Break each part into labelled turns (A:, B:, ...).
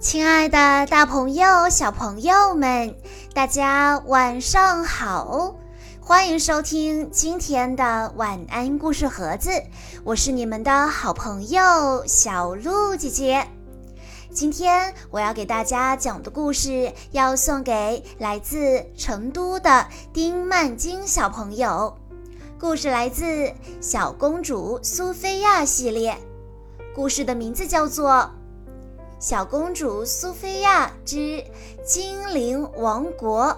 A: 亲爱的，大朋友、小朋友们，大家晚上好！欢迎收听今天的晚安故事盒子，我是你们的好朋友小鹿姐姐。今天我要给大家讲的故事，要送给来自成都的丁曼晶小朋友。故事来自《小公主苏菲亚》系列，故事的名字叫做。小公主苏菲亚之精灵王国，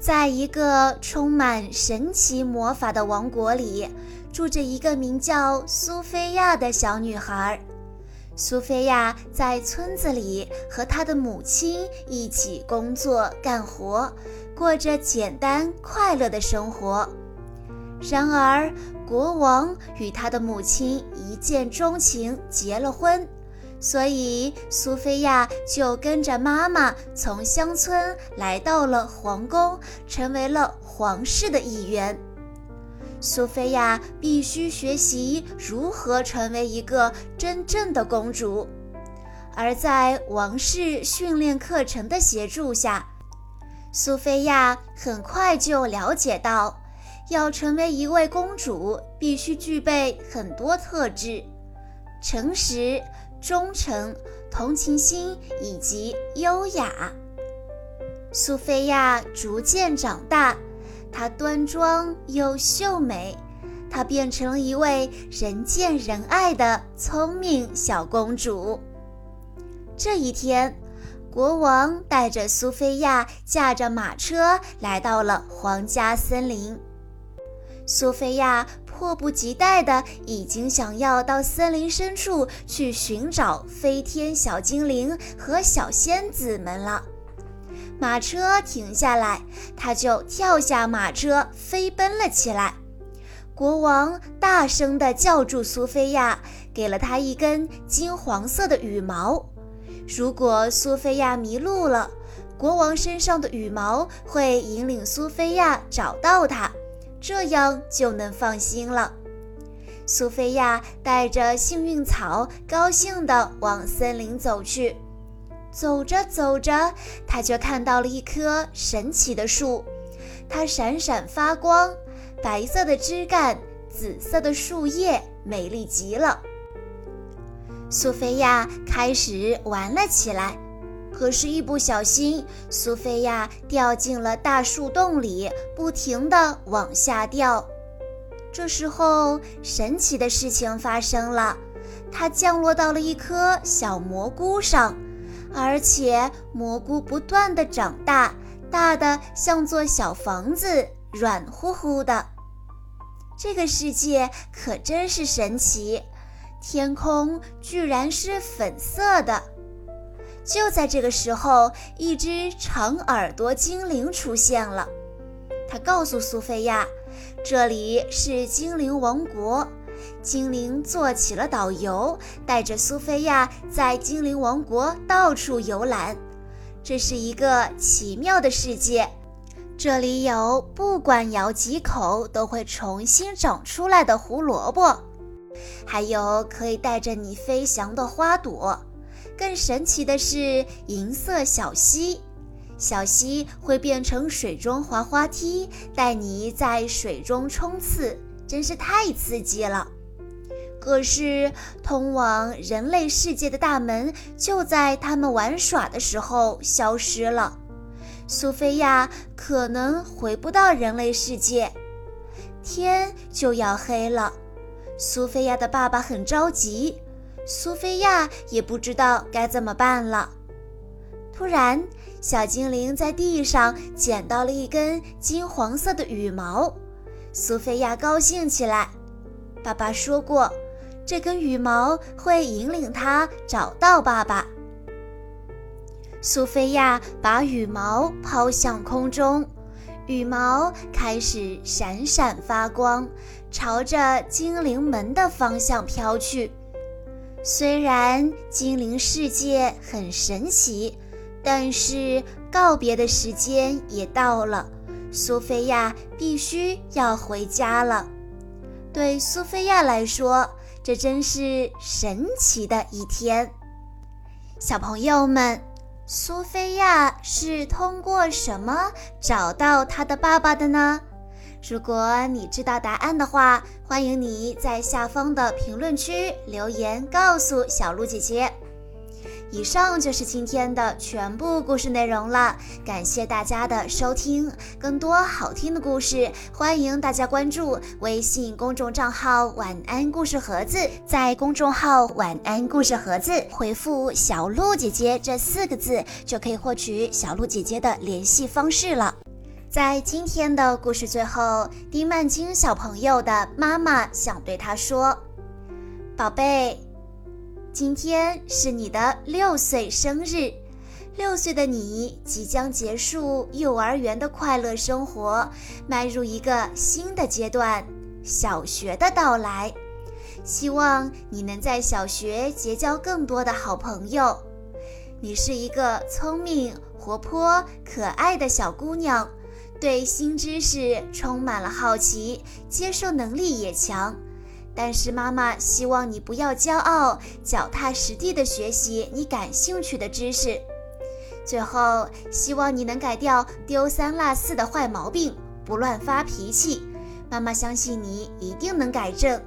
A: 在一个充满神奇魔法的王国里，住着一个名叫苏菲亚的小女孩。苏菲亚在村子里和她的母亲一起工作干活，过着简单快乐的生活。然而，国王与他的母亲一见钟情，结了婚。所以，苏菲亚就跟着妈妈从乡村来到了皇宫，成为了皇室的一员。苏菲亚必须学习如何成为一个真正的公主，而在王室训练课程的协助下，苏菲亚很快就了解到，要成为一位公主，必须具备很多特质：诚实。忠诚、同情心以及优雅。苏菲亚逐渐长大，她端庄又秀美，她变成了一位人见人爱的聪明小公主。这一天，国王带着苏菲亚驾着马车来到了皇家森林。苏菲亚。迫不及待的已经想要到森林深处去寻找飞天小精灵和小仙子们了。马车停下来，他就跳下马车飞奔了起来。国王大声地叫住苏菲亚，给了她一根金黄色的羽毛。如果苏菲亚迷路了，国王身上的羽毛会引领苏菲亚找到他。这样就能放心了。苏菲亚带着幸运草，高兴地往森林走去。走着走着，她就看到了一棵神奇的树，它闪闪发光，白色的枝干，紫色的树叶，美丽极了。苏菲亚开始玩了起来。可是，一不小心，苏菲亚掉进了大树洞里，不停地往下掉。这时候，神奇的事情发生了，她降落到了一颗小蘑菇上，而且蘑菇不断地长大，大的像座小房子，软乎乎的。这个世界可真是神奇，天空居然是粉色的。就在这个时候，一只长耳朵精灵出现了。他告诉苏菲亚：“这里是精灵王国。”精灵做起了导游，带着苏菲亚在精灵王国到处游览。这是一个奇妙的世界，这里有不管咬几口都会重新长出来的胡萝卜，还有可以带着你飞翔的花朵。更神奇的是，银色小溪，小溪会变成水中滑滑梯，带你在水中冲刺，真是太刺激了。可是，通往人类世界的大门就在他们玩耍的时候消失了。苏菲亚可能回不到人类世界，天就要黑了。苏菲亚的爸爸很着急。苏菲亚也不知道该怎么办了。突然，小精灵在地上捡到了一根金黄色的羽毛，苏菲亚高兴起来。爸爸说过，这根羽毛会引领她找到爸爸。苏菲亚把羽毛抛向空中，羽毛开始闪闪发光，朝着精灵门的方向飘去。虽然精灵世界很神奇，但是告别的时间也到了，苏菲亚必须要回家了。对苏菲亚来说，这真是神奇的一天。小朋友们，苏菲亚是通过什么找到她的爸爸的呢？如果你知道答案的话，欢迎你在下方的评论区留言告诉小鹿姐姐。以上就是今天的全部故事内容了，感谢大家的收听。更多好听的故事，欢迎大家关注微信公众账号“晚安故事盒子”。在公众号“晚安故事盒子”回复“小鹿姐姐”这四个字，就可以获取小鹿姐姐的联系方式了。在今天的故事最后，丁曼晶小朋友的妈妈想对他说：“宝贝。”今天是你的六岁生日，六岁的你即将结束幼儿园的快乐生活，迈入一个新的阶段——小学的到来。希望你能在小学结交更多的好朋友。你是一个聪明、活泼、可爱的小姑娘，对新知识充满了好奇，接受能力也强。但是妈妈希望你不要骄傲，脚踏实地的学习你感兴趣的知识。最后，希望你能改掉丢三落四的坏毛病，不乱发脾气。妈妈相信你一定能改正。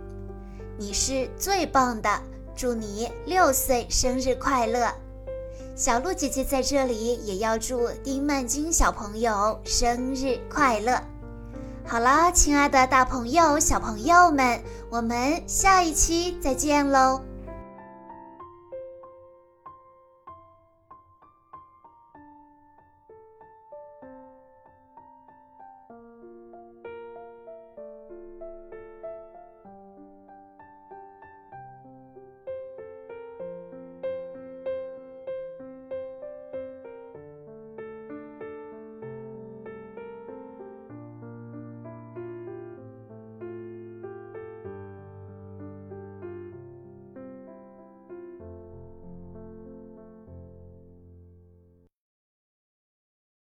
A: 你是最棒的，祝你六岁生日快乐！小鹿姐姐在这里也要祝丁曼君小朋友生日快乐。好了，亲爱的大朋友、小朋友们，我们下一期再见喽。